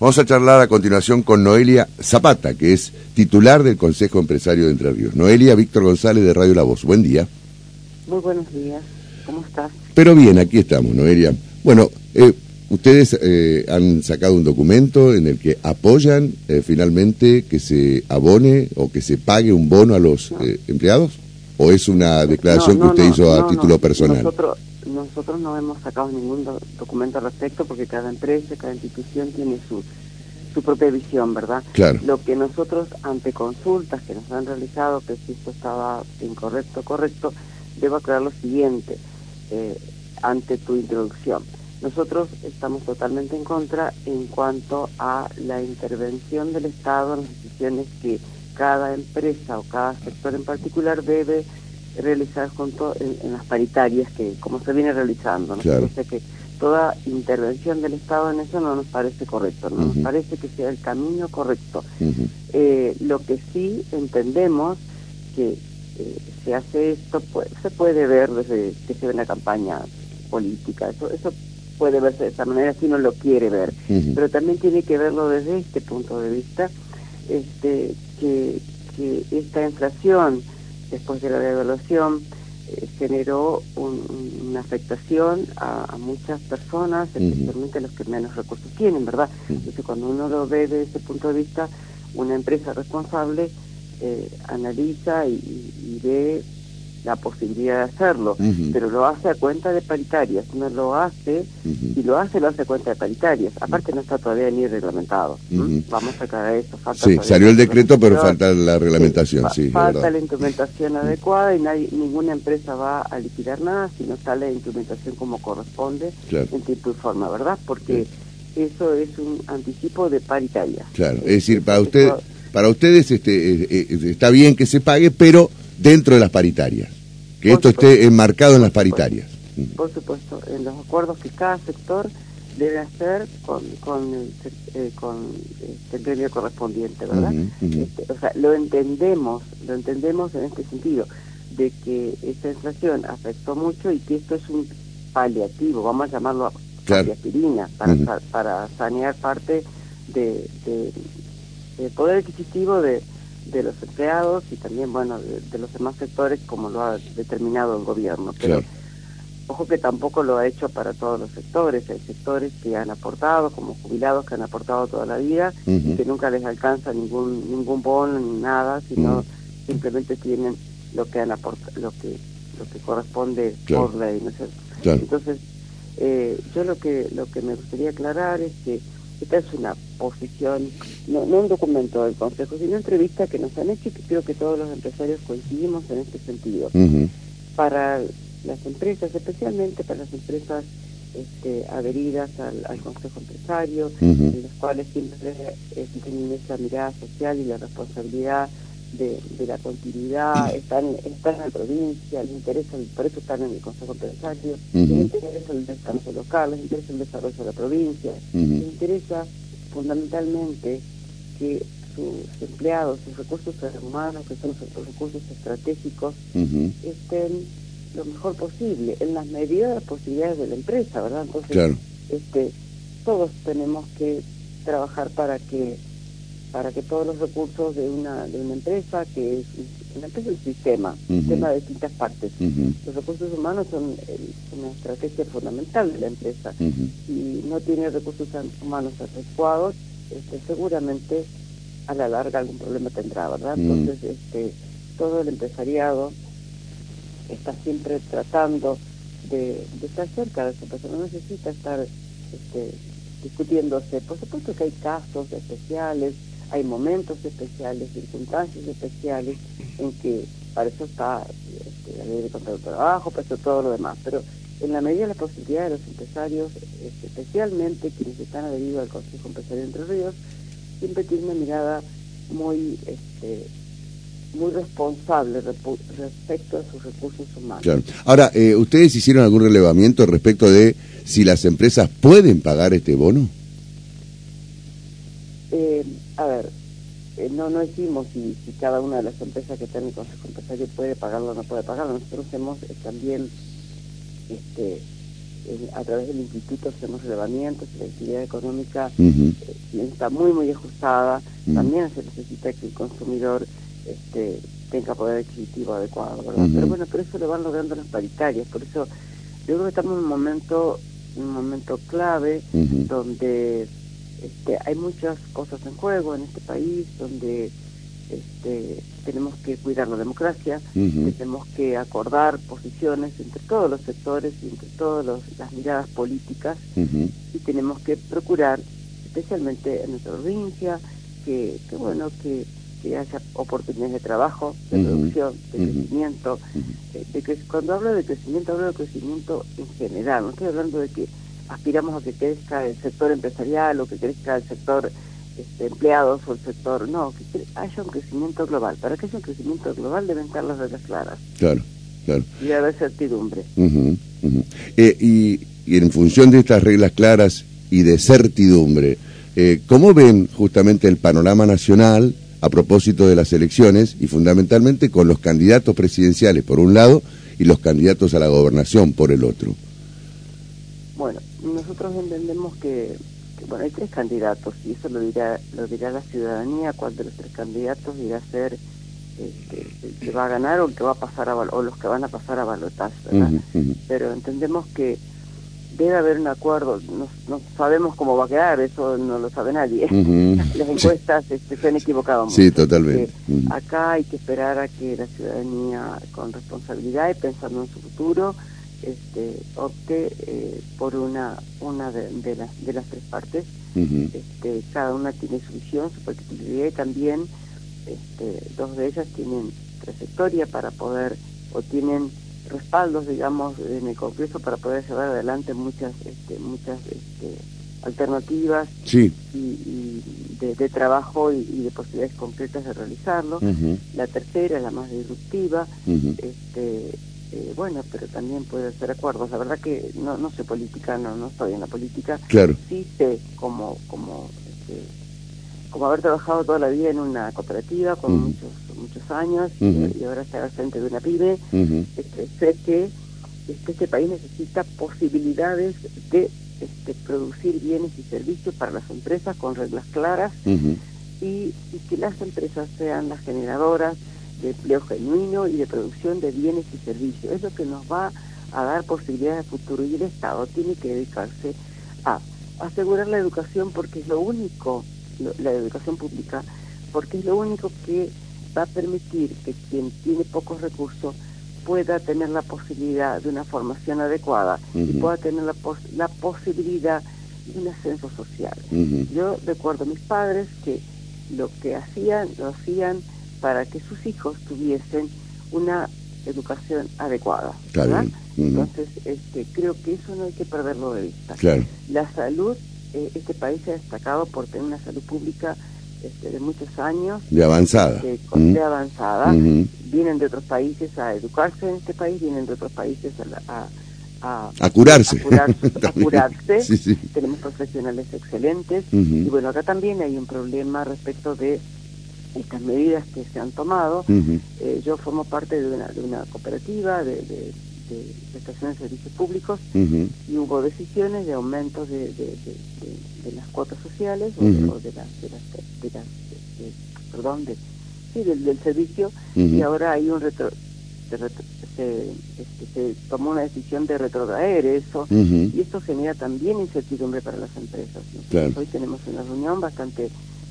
Vamos a charlar a continuación con Noelia Zapata, que es titular del Consejo Empresario de Entre Ríos. Noelia Víctor González de Radio La Voz. Buen día. Muy buenos días. ¿Cómo estás? Pero bien, aquí estamos, Noelia. Bueno, eh, ustedes eh, han sacado un documento en el que apoyan eh, finalmente que se abone o que se pague un bono a los empleados. ¿O es una declaración que usted hizo a título personal? Nosotros, nosotros no hemos sacado ningún documento al respecto porque cada empresa, cada institución tiene su, su propia visión, ¿verdad? Claro. Lo que nosotros, ante consultas que nos han realizado, que si esto estaba incorrecto o correcto, debo aclarar lo siguiente, eh, ante tu introducción. Nosotros estamos totalmente en contra en cuanto a la intervención del Estado en las decisiones que cada empresa o cada sector en particular debe realizar junto en, las paritarias que como se viene realizando. ¿no? que toda intervención del Estado en eso no nos parece correcto, no nos parece que sea el camino correcto. Eh, lo que sí entendemos que eh, se hace esto, pues, se puede ver desde que se ve una campaña política, eso, eso puede verse de esa manera si uno lo quiere ver, pero también tiene que verlo desde este punto de vista, este, que, esta inflación después de la devaluación eh, generó una afectación a, muchas personas, especialmente a los que menos recursos tienen, ¿verdad? Entonces cuando uno lo ve desde ese punto de vista, una empresa responsable eh, analiza y, y, ve la posibilidad de hacerlo, pero lo hace a cuenta de paritarias, no lo hace, y lo hace, lo hace a cuenta de paritarias, aparte no está todavía ni reglamentado, vamos a aclarar eso. Falta sí, salió el decreto, pero falta la reglamentación, sí. falta la implementación adecuada y nadie, ninguna empresa va a liquidar nada si no sale la implementación como corresponde en tiempo y forma, ¿verdad? Porque eso es un anticipo de paritaria. Claro, es decir, para usted... Para ustedes este, eh, eh, está bien que se pague, pero dentro de las paritarias, que esto esté enmarcado en las paritarias. Por supuesto, en los acuerdos que cada sector debe hacer con, con, el, eh, con este, el gremio correspondiente, ¿verdad? Este, o sea, lo entendemos, lo entendemos en este sentido, de que esta inflación afectó mucho y que esto es un paliativo, vamos a llamarlo claro. para, para sanear parte de, de poder adquisitivo de de los empleados y también, bueno, de, los demás sectores como lo ha determinado el gobierno. Pero ojo que tampoco lo ha hecho para todos los sectores. Hay sectores que han aportado, como jubilados que han aportado toda la vida y que nunca les alcanza ningún ningún bono ni nada, sino simplemente tienen lo que han lo que lo que corresponde por ley, ¿no Entonces, eh, yo lo que lo que me gustaría aclarar es que esta es una posición, no, no un documento del Consejo, sino una entrevista que nos han hecho y que creo que todos los empresarios coincidimos en este sentido. Para las empresas, especialmente para las empresas este, adheridas al, Consejo Empresario, en las cuales siempre tienen esa mirada social y la responsabilidad de, la continuidad, están, están en la provincia, les interesa, por eso están en el Consejo Empresario, les interesa el desarrollo local, les interesa el desarrollo de la provincia, les interesa fundamentalmente que sus empleados, sus recursos humanos, que son sus recursos estratégicos, estén lo mejor posible, en las medidas de las posibilidades de la empresa, ¿verdad? Entonces, este, todos tenemos que trabajar para que para que todos los recursos de una de una empresa que es una empresa es un sistema un sistema de distintas partes. Los recursos humanos son una estrategia fundamental de la empresa. Si no tiene recursos humanos adecuados este, seguramente a la larga algún problema tendrá verdad entonces este todo el empresariado está siempre tratando de, estar cerca de esa persona. No necesita estar este, discutiéndose. Por supuesto que hay casos especiales hay momentos especiales, circunstancias especiales en que para eso está este, la ley de contrato de trabajo, para eso todo lo demás, pero en la medida de la posibilidad de los empresarios, este, especialmente quienes están adheridos al Consejo Empresario de Entre Ríos, siempre tienen una mirada muy este, muy responsable respecto a sus recursos humanos. Ahora, eh, ¿ustedes hicieron algún relevamiento respecto de si las empresas pueden pagar este bono? Eh, a ver, eh, no no decimos si, si cada una de las empresas que están en el Consejo Empresario puede pagarlo o no puede pagarlo. Nosotros hemos eh, también este, a través del instituto hacemos relevamientos la actividad económica eh, está muy, muy ajustada. También se necesita que el consumidor este, tenga poder adquisitivo adecuado, ¿verdad? Pero bueno, por eso lo van logrando las paritarias. Por eso yo creo que estamos en un momento, un momento clave donde este, hay muchas cosas en juego en este país, donde este, tenemos que cuidar la democracia, tenemos que acordar posiciones entre todos los sectores y entre todas las miradas políticas y tenemos que procurar, especialmente en nuestra provincia, que, que bueno, que, que haya oportunidades de trabajo, de Ujú. producción, de crecimiento. eh, de que cuando hablo de crecimiento, hablo de crecimiento en general, no estoy hablando de que aspiramos a que crezca el sector empresarial o que crezca el sector este, empleados o el sector, no, que haya un crecimiento global. Para que haya un crecimiento global deben estar las reglas claras Claro, claro. y debe haber certidumbre. Eh, y, y en función de estas reglas claras y de certidumbre, eh, ¿cómo ven justamente el panorama nacional a propósito de las elecciones y fundamentalmente con los candidatos presidenciales por un lado y los candidatos a la gobernación por el otro? Bueno, nosotros entendemos que, que, bueno, hay tres candidatos y eso lo dirá lo dirá la ciudadanía cuál de los tres candidatos irá a ser este, el que va a ganar o el que va a pasar a o los que van a pasar a balotaje. Pero entendemos que debe haber un acuerdo, no, no sabemos cómo va a quedar, eso no lo sabe nadie. Las encuestas este, se han equivocado mucho. Sí, totalmente. Ujú. Acá hay que esperar a que la ciudadanía, con responsabilidad y pensando en su futuro, este, opte eh, por una una de, de las, de las tres partes. Este, cada una tiene su visión, su particularidad y también este, dos de ellas tienen trayectoria para poder o tienen respaldos, digamos, en el Congreso para poder llevar adelante muchas este, muchas este, alternativas Sí. y, y de, de trabajo y, y de posibilidades concretas de realizarlo. La tercera es la más disruptiva, este, eh, bueno, pero también puede hacer acuerdos. La verdad que no, no sé política, no, no estoy en la política. Claro. Sí sé como, como, este, como haber trabajado toda la vida en una cooperativa con muchos muchos años y- ahora estar al frente de una pyme. Este, sé que este, este país necesita posibilidades de este, producir bienes y servicios para las empresas con reglas claras y, y que las empresas sean las generadoras de empleo genuino y de producción de bienes y servicios. Es lo que nos va a dar posibilidades de futuro y el Estado tiene que dedicarse a asegurar la educación porque es lo único, lo- la educación pública, porque es lo único que va a permitir que quien tiene pocos recursos pueda tener la posibilidad de una formación adecuada y pueda tener la, pos- la posibilidad de un ascenso social. Yo recuerdo a mis padres que lo que hacían, lo hacían para que sus hijos tuviesen una educación adecuada. ¿verdad? Entonces, este, creo que eso no hay que perderlo de vista. Claro. La salud, eh, este país se ha destacado por tener una salud pública este, de muchos años, De avanzada. de, Ujú. de avanzada. Vienen de otros países a educarse en este país, vienen de otros países a, a, a, A curarse. a curarse. Sí, sí. Tenemos profesionales excelentes. Y bueno, acá también hay un problema respecto de estas medidas que se han tomado. Eh, yo formo parte de una, de una cooperativa de, de, de prestación de servicios públicos y hubo decisiones de aumento de, las cuotas sociales o, de, Ujú. o de las, de las, de las- perdón, de, sí, del, del servicio y ahora hay un retro, se, retro- se, este, se tomó una decisión de retrotraer eso y esto genera también incertidumbre para las empresas. Claro. Hoy tenemos una reunión bastante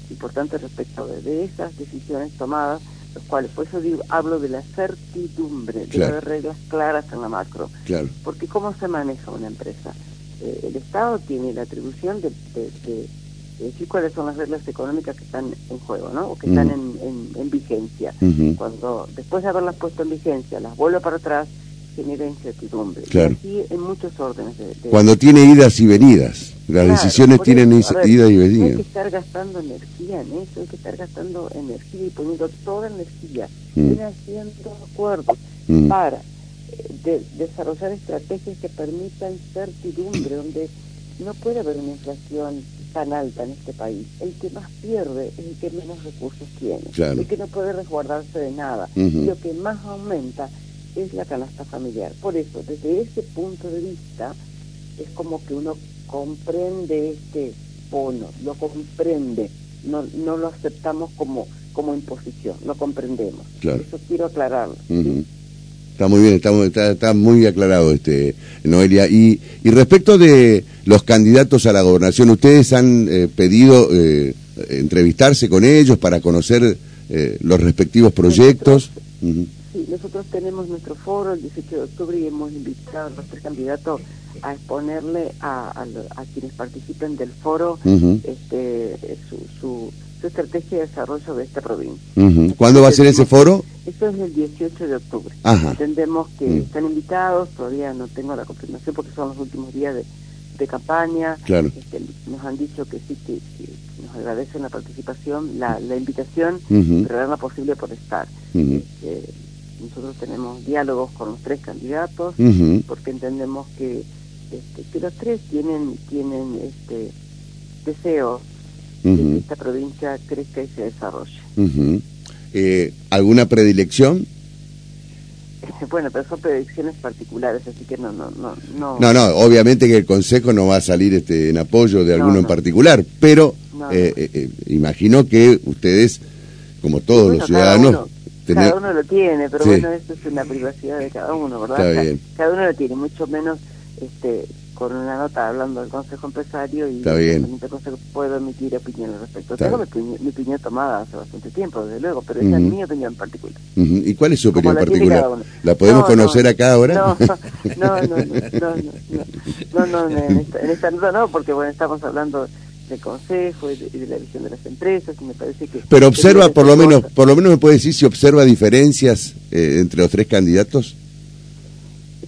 importante respecto de, de esas decisiones tomadas, los cuales, por eso digo, hablo de la certidumbre, de haber reglas claras en la macro. Claro. Porque ¿cómo se maneja una empresa? Eh, el Estado tiene la atribución de, de- de- de decir cuáles son las reglas económicas que están en juego, ¿no? O que están Mm. en, en- en vigencia. Cuando después de haberlas puesto en vigencia, las vuelve para atrás, genera incertidumbre. Claro. Y así en muchos órdenes de, de- Cuando tiene idas y venidas. Las Claro, decisiones tienen idas y No hay venidas. que estar gastando energía en eso, hay que estar gastando energía y poniendo toda energía, Mm. haciendo acuerdos Mm. para eh, de- desarrollar estrategias que permitan certidumbre, donde no puede haber una inflación tan alta en este país. El que más pierde es el que menos recursos tiene, Claro. el que no puede resguardarse de nada. Lo que más aumenta es la canasta familiar. Por eso, desde ese punto de vista, es como que uno comprende este bono, lo comprende, no, no lo aceptamos como, como imposición, lo comprendemos. Eso quiero aclararlo. Está muy bien, está, está, muy aclarado, este Noelia. Y, y respecto de los candidatos a la gobernación, ¿ustedes han eh, pedido eh, entrevistarse con ellos para conocer eh, los respectivos proyectos? Sí, nosotros tenemos nuestro foro el 18 de octubre y hemos invitado a los tres candidatos a exponerle a, a, quienes participen del foro este, su, su su estrategia de desarrollo de esta provincia. ¿Cuándo va a ser ese foro? Eso es el 18 de octubre. Entendemos que mm. están invitados, todavía no tengo la confirmación porque son los últimos días de, campaña. Claro. Este, nos han dicho que sí, que, nos agradecen la participación, la, la invitación, pero la posible por estar. Este, nosotros tenemos diálogos con los tres candidatos porque entendemos que, este, que los tres tienen, tienen este, deseos que esta provincia crezca y se desarrolle. eh, ¿Alguna predilección? Bueno, pero son predicciones particulares, así que no, no, no, no. No, no, obviamente que el Consejo no va a salir este, en apoyo de alguno en particular, pero eh, eh, eh, imagino que ustedes, como todos los ciudadanos... Cada uno, lo tiene, pero bueno, eso es una privacidad de cada uno, ¿verdad? Cada uno lo tiene, mucho menos este con una nota hablando del Consejo Empresario y Está bien. Consejo puedo emitir opinión al respecto. Tengo mi, opinión tomada hace bastante tiempo, desde luego, pero esa es mi opinión particular. ¿Y cuál es su opinión particular? ¿La podemos conocer acá ahora? No, no, no, no, no, no, en, esta, en esta nota no, porque bueno, estamos hablando del consejo y de, la visión de las empresas y me parece que pero observa por lo menos por lo menos me puede decir si observa diferencias eh, entre los tres candidatos.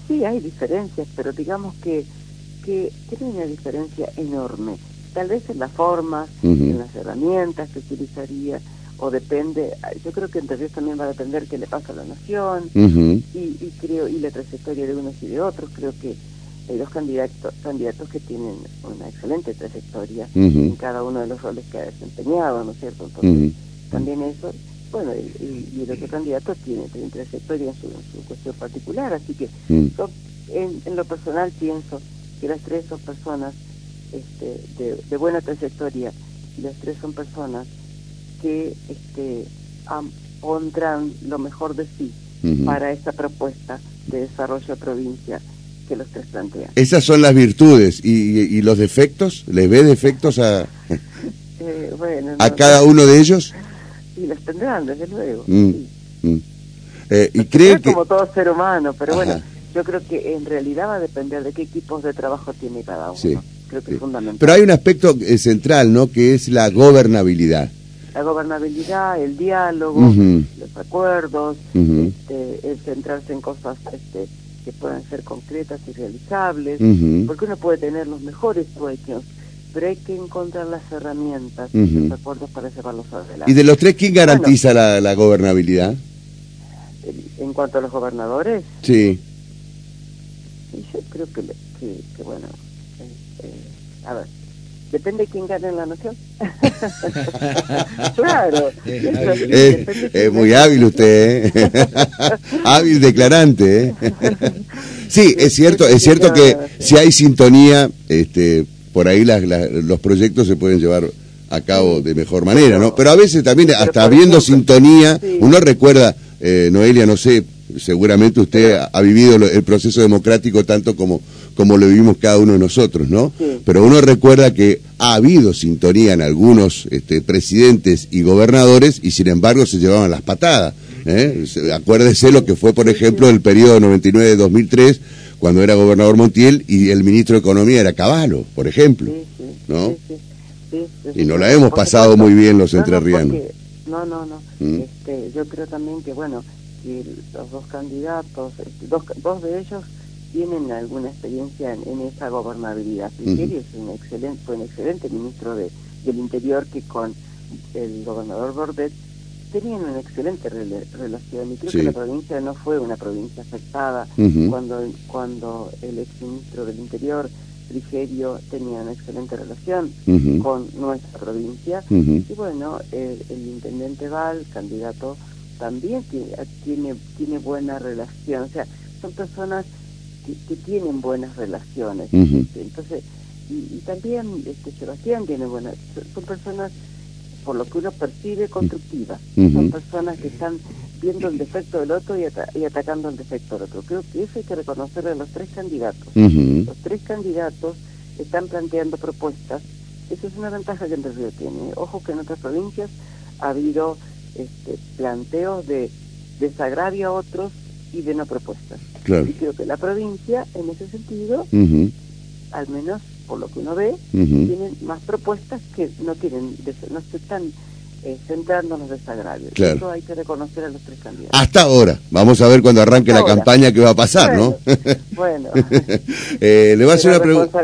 Sí hay diferencias pero digamos que que tiene una diferencia enorme. Tal vez en las formas, en las herramientas que utilizaría, o depende, yo creo que entre también va a depender qué le pasa a la nación, y, creo, y la trayectoria de unos y de otros, creo que hay dos candidatos, candidatos que tienen una excelente trayectoria en cada uno de los roles que ha desempeñado, ¿no es cierto? Entonces, también eso, bueno, y, el otro candidato tiene, tiene trayectoria en su, cuestión particular, así que yo en, en lo personal pienso que las tres son personas este, de, buena trayectoria y las tres son personas que este, pondrán lo mejor de sí para esta propuesta de desarrollo de provincia que los tres plantean. Esas son las virtudes y, los defectos, ¿les ve defectos a, eh, a cada uno de ellos? Sí, los tendrán, desde luego. Mm, mm. Eh, y creo que... como todo ser humano, pero bueno, yo creo que en realidad va a depender de qué equipos de trabajo tiene cada uno. Creo que es fundamental. Pero hay un aspecto eh, central, ¿no? Que es la gobernabilidad. La gobernabilidad, el diálogo, los acuerdos, este, el centrarse en cosas este, que puedan ser concretas y realizables, porque uno puede tener los mejores sueños, pero hay que encontrar las herramientas y los acuerdos para llevarlos adelante. ¿Y de los tres quién garantiza la, la, gobernabilidad? En cuanto a los gobernadores. Sí. Y yo creo que, que, bueno, eh, a ver, depende de quién gane en la nación. claro. Es, muy hábil usted, ¿eh? hábil declarante. ¿eh? sí, es cierto, es cierto que si hay sintonía, este, por ahí las, los proyectos se pueden llevar a cabo de mejor manera, ¿no? Pero a veces también, hasta habiendo sintonía, uno recuerda, eh, Noelia, no sé, seguramente usted ha, vivido el proceso democrático tanto como, como lo vivimos cada uno de nosotros, ¿no? Pero uno recuerda que ha habido sintonía en algunos este, presidentes y gobernadores y sin embargo se llevaban las patadas. ¿eh? Acuérdese lo que fue, por ejemplo, el periodo 99-2003, cuando era gobernador Montiel y el ministro de Economía era Caballo, por ejemplo, ¿no? y no la hemos pasado muy bien los entrerrianos. No, no, no. ¿Mm? Este, yo creo también que, bueno, que los dos candidatos, este, dos, dos de ellos tienen alguna experiencia en, esa gobernabilidad. Frigerio es un excelente, fue un excelente ministro de, del Interior que con el gobernador Bordet tenían una excelente relación. Y creo que la provincia no fue una provincia afectada. Cuando cuando el exministro del Interior Frigerio tenía una excelente relación con nuestra provincia. Y bueno el, el intendente Val candidato también tiene, tiene, buena relación. O sea, son personas que, tienen buenas relaciones. Entonces, y, también este, Sebastián tiene buenas, son personas, por lo que uno percibe, constructivas. Son personas que están viendo el defecto del otro y, y, atacando el defecto del otro. Creo que eso hay que reconocerle a los tres candidatos. Los tres candidatos están planteando propuestas. Esa es una ventaja que Entre Ríos tiene. Ojo que en otras provincias ha habido este, planteos de desagravio a otros y de no propuestas. Y creo que la provincia, en ese sentido, al menos por lo que uno ve, tienen más propuestas que no tienen, no están eh, centrándonos de Claro. Eso hay que reconocer a los tres candidatos. Hasta ahora. Vamos a ver cuando arranque la campaña qué va a pasar, ¿no? Bueno. eh, le va a hacer una pregunta.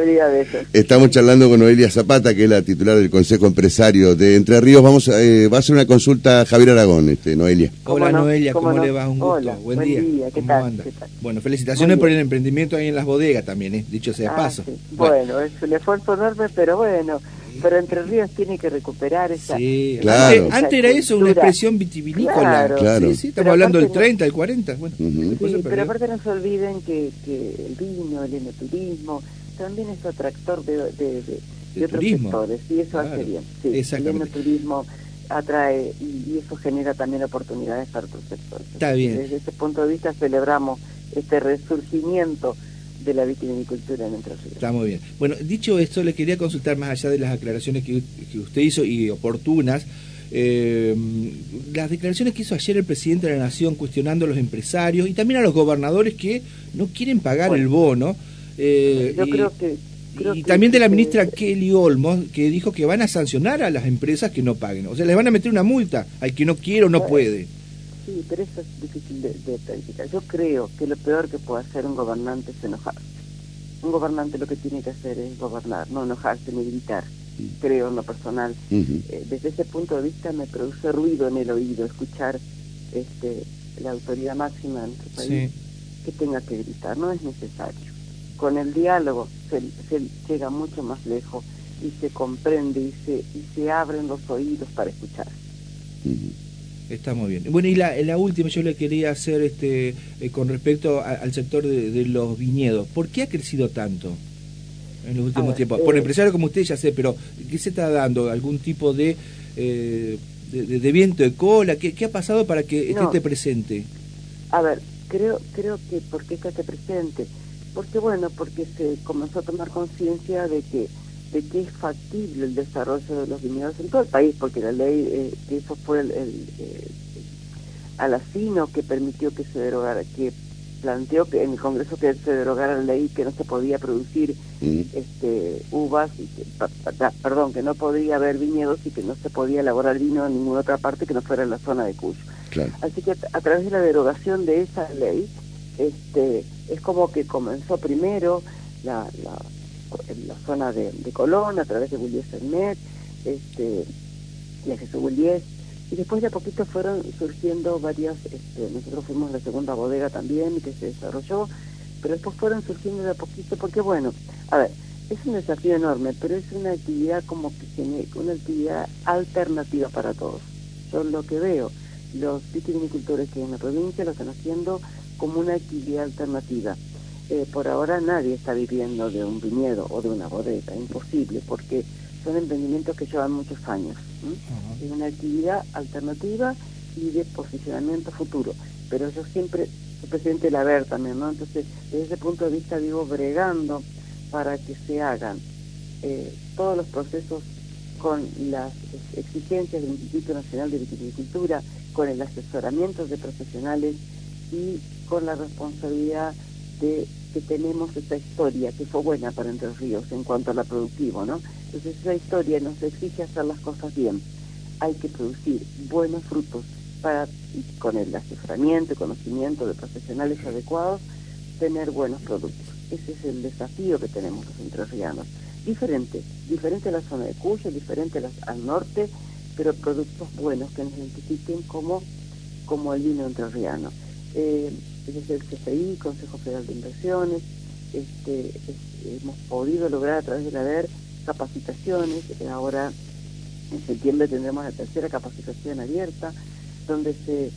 Estamos charlando con Noelia Zapata, que es la titular del Consejo Empresario de Entre Ríos. Vamos a, eh, va a hacer una consulta a Javier Aragón, este, Noelia. Hola, Noelia, ¿cómo, le va? Un gusto. buen, día. ¿Qué, tal? Bueno, felicitaciones por el emprendimiento ahí en las bodegas también, ¿eh? dicho sea ah, paso. Bueno. es un esfuerzo enorme, pero bueno pero Entre Ríos tiene que recuperar esa... Sí, claro. Antes, era eso, una expresión vitivinícola. Claro, Sí, sí, estamos hablando del 30, el 40. Bueno, sí, pero aparte no se olviden que, que el vino, el enoturismo, también es atractor de, de, de, otros sectores, y eso hace bien. Sí, el enoturismo atrae y, eso genera también oportunidades para otros sectores. Está bien. Desde ese punto de vista celebramos este resurgimiento de la vitivinicultura en Entre Ríos. Está muy bien. Bueno, dicho esto, le quería consultar más allá de las aclaraciones que, usted hizo y oportunas. Eh, las declaraciones que hizo ayer el presidente de la Nación cuestionando a los empresarios y también a los gobernadores que no quieren pagar el bono. Eh, yo y, creo que. y también de la ministra Kelly Olmos, que dijo que van a sancionar a las empresas que no paguen. O sea, les van a meter una multa al que no quiere o no puede. Sí, pero eso es difícil de, de Yo creo que lo peor que puede hacer un gobernante es enojarse. Un gobernante lo que tiene que hacer es gobernar, no enojarse ni gritar. Creo en lo personal. Eh, desde ese punto de vista me produce ruido en el oído escuchar este, la autoridad máxima de nuestro país que tenga que gritar. No es necesario. Con el diálogo se, llega mucho más lejos y se comprende y se, y se abren los oídos para escuchar. Está muy bien. Bueno, y la, la última yo le quería hacer este eh, con respecto al sector de, los viñedos. ¿Por qué ha crecido tanto en los últimos tiempos? Por eh, empresario como usted ya sé, pero ¿qué se está dando? ¿Algún tipo de, eh, de, viento de cola? ¿Qué, ¿Qué, ha pasado para que esté presente? A ver, creo creo que ¿por qué esté presente? Porque bueno, porque se comenzó a tomar conciencia de que de que es factible el desarrollo de los viñedos en todo el país, porque la ley, eh, eso fue el, el, eh, alacino que permitió que se derogara, que planteó que en el Congreso que se derogara la ley que no se podía producir mm. este uvas, y perdón, que no podía haber viñedos y que no se podía elaborar vino en ninguna otra parte que no fuera en la zona de Cuyo. Así que a, través de la derogación de esa ley, este es como que comenzó primero la, la en la zona de, Colón, a través de Bullies Met, este, y a Jesús Bullies, y después de a poquito fueron surgiendo varias, este, nosotros fuimos la segunda bodega también que se desarrolló, pero después fueron surgiendo de a poquito, porque bueno, a ver, es un desafío enorme, pero es una actividad como que tiene una actividad alternativa para todos. Yo lo que veo, los vitivinicultores que en la provincia lo están haciendo como una actividad alternativa. Eh, por ahora nadie está viviendo de un viñedo o de una bodega, imposible, porque son emprendimientos que llevan muchos años. Es una actividad alternativa y de posicionamiento futuro. Pero yo siempre, soy presidente de la VER también, ¿no? Entonces, desde ese punto de vista, digo, bregando para que se hagan eh, todos los procesos con las exigencias del Instituto Nacional de Viticultura, con el asesoramiento de profesionales y con la responsabilidad de que tenemos esa historia que fue buena para Entre Ríos en cuanto a la productivo, ¿no? Entonces esa historia nos exige hacer las cosas bien. Hay que producir buenos frutos para, con el asesoramiento y conocimiento de profesionales adecuados, tener buenos productos. Ese es el desafío que tenemos los entrerrianos. Diferente, diferente la zona de Cuyo, diferente al norte, pero productos buenos que nos identifiquen como, como el vino entrerriano. Eh, desde el CFI, Consejo Federal de Inversiones, este, hemos podido lograr a través de la DER capacitaciones, ahora en septiembre tendremos la tercera capacitación abierta, donde se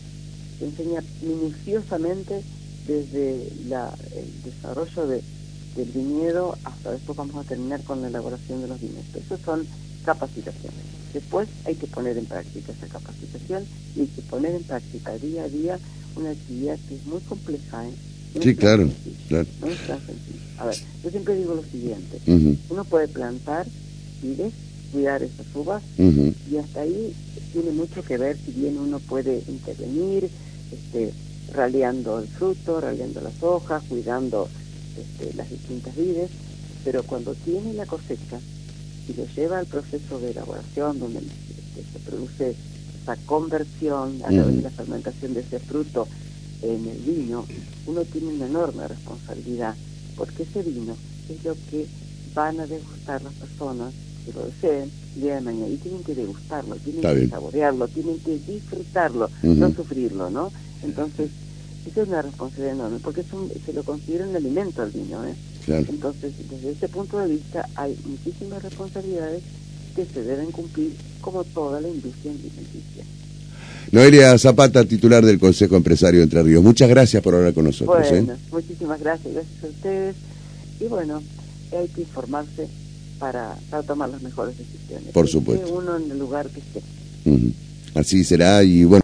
enseña minuciosamente desde el desarrollo de, del viñedo hasta después vamos a terminar con la elaboración de los vinos. Eso son capacitaciones. Después hay que poner en práctica esa capacitación y hay que poner en práctica día a día una actividad que es muy compleja. ¿eh? sí, claro, claro. No es tan sencillo. A ver, yo siempre digo lo siguiente. Uno puede plantar vides, cuidar esas uvas y hasta ahí tiene mucho que ver si bien uno puede intervenir, este, raleando el fruto, raleando las hojas, cuidando este, las distintas vides, pero cuando tiene la cosecha y lo lleva al proceso de elaboración donde este, se produce esa conversión a través de la fermentación de ese fruto en el vino, uno tiene una enorme responsabilidad, porque ese vino es lo que van a degustar las personas que lo deseen el día de mañana y tienen que degustarlo, tienen que saborearlo, tienen que disfrutarlo, no sufrirlo, ¿no? Entonces, esa es una responsabilidad enorme, porque se lo considera un alimento al vino, ¿eh? Entonces, desde ese punto de vista, hay muchísimas responsabilidades que se deben cumplir como toda la industria alimenticia. Noelia Zapata, titular del Consejo Empresario de Entre Ríos. Muchas gracias por hablar con nosotros. ¿eh? Bueno, muchísimas gracias, gracias a ustedes. Y bueno, hay que informarse para, tomar las mejores decisiones. Por supuesto. uno en el lugar que esté. Así será y bueno.